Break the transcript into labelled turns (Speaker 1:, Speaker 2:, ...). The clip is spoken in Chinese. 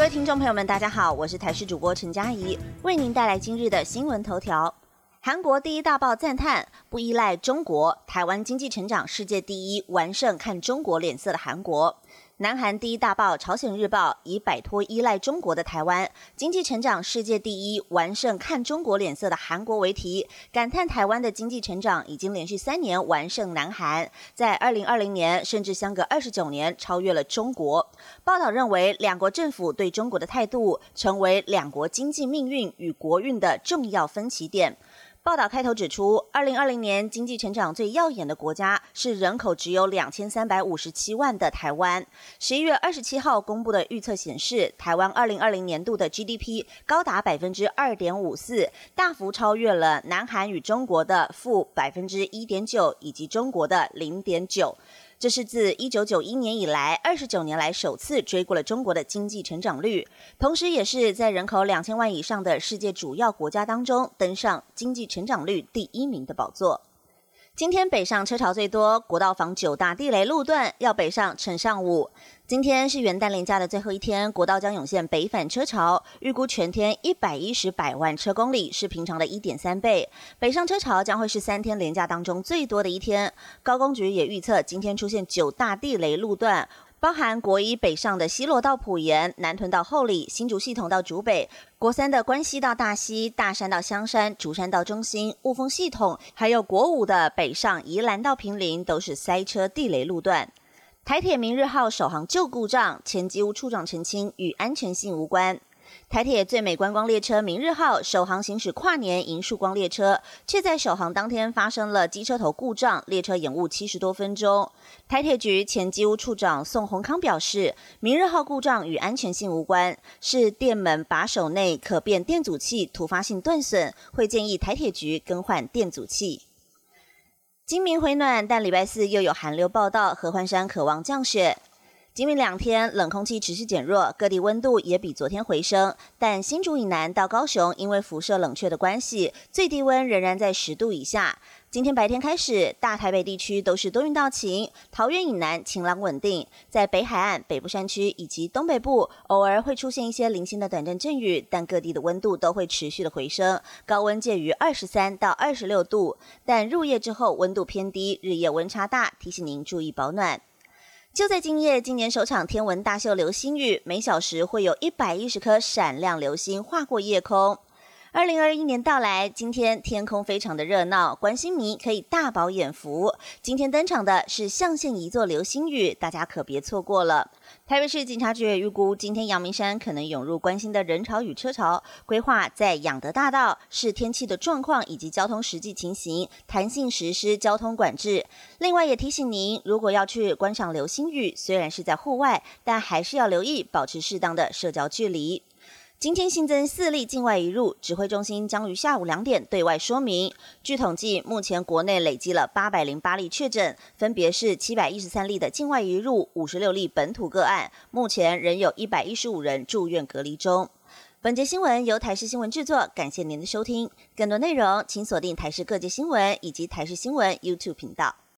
Speaker 1: 各位听众朋友们，大家好，我是台视主播陈佳怡，为您带来今日的新闻头条。韩国第一大报赞叹，不依赖中国，台湾经济成长世界第一，完胜看中国脸色的韩国。南韩第一大报《朝鲜日报》以摆脱依赖中国的台湾，经济成长世界第一，完胜看中国脸色的韩国为题，感叹台湾的经济成长已经连续三年完胜南韩，在二零二零年甚至相隔二十九年超越了中国。报道认为，两国政府对中国的态度成为两国经济命运与国运的重要分歧点。报道开头指出，二零二零年经济成长最耀眼的国家是人口只有两千三百五十七万的台湾。十一月二十七号公布的预测显示，台湾二零二零年度的 GDP 高达百分之二点五四，大幅超越了南韩与中国的负百分之一点九以及中国的零点九。这是自一九九一年以来二十九年来首次追过了中国的经济成长率，同时也是在人口两千万以上的世界主要国家当中登上经济成长率第一名的宝座。今天北上车潮最多，国道防九大地雷路段要北上乘上午。今天是元旦连假的最后一天，国道将涌现北返车潮，预估全天一百一十百万车公里，是平常的一点三倍。北上车潮将会是三天连假当中最多的一天。高工局也预测，今天出现九大地雷路段。包含国一北上的西洛到埔盐、南屯到后里、新竹系统到竹北；国三的关西到大溪、大山到香山、竹山到中心、雾峰系统，还有国五的北上宜兰到平林，都是塞车地雷路段。台铁明日号首航旧故障，前机务处长澄清与安全性无关。台铁最美观光列车明日号首航行驶跨年迎曙光列车，却在首航当天发生了机车头故障，列车延误七十多分钟。台铁局前机务处长宋宏康表示，明日号故障与安全性无关，是电门把手内可变电阻器突发性断损，会建议台铁局更换电阻器。今明回暖，但礼拜四又有寒流报道，合欢山渴望降雪。今明两天冷空气持续减弱，各地温度也比昨天回升。但新竹以南到高雄，因为辐射冷却的关系，最低温仍然在十度以下。今天白天开始，大台北地区都是多云到晴，桃园以南晴朗稳定。在北海岸、北部山区以及东北部，偶尔会出现一些零星的短暂阵雨，但各地的温度都会持续的回升，高温介于二十三到二十六度。但入夜之后温度偏低，日夜温差大，提醒您注意保暖。就在今夜，今年首场天文大秀流星雨，每小时会有一百一十颗闪亮流星划过夜空。二零二一年到来，今天天空非常的热闹，观星迷可以大饱眼福。今天登场的是象限一座流星雨，大家可别错过了。台北市警察局预估，今天阳明山可能涌入关心的人潮与车潮，规划在养德大道视天气的状况以及交通实际情形，弹性实施交通管制。另外也提醒您，如果要去观赏流星雨，虽然是在户外，但还是要留意保持适当的社交距离。今天新增四例境外移入，指挥中心将于下午两点对外说明。据统计，目前国内累积了八百零八例确诊，分别是七百一十三例的境外移入，五十六例本土个案。目前仍有一百一十五人住院隔离中。本节新闻由台视新闻制作，感谢您的收听。更多内容请锁定台视各界新闻以及台视新闻 YouTube 频道。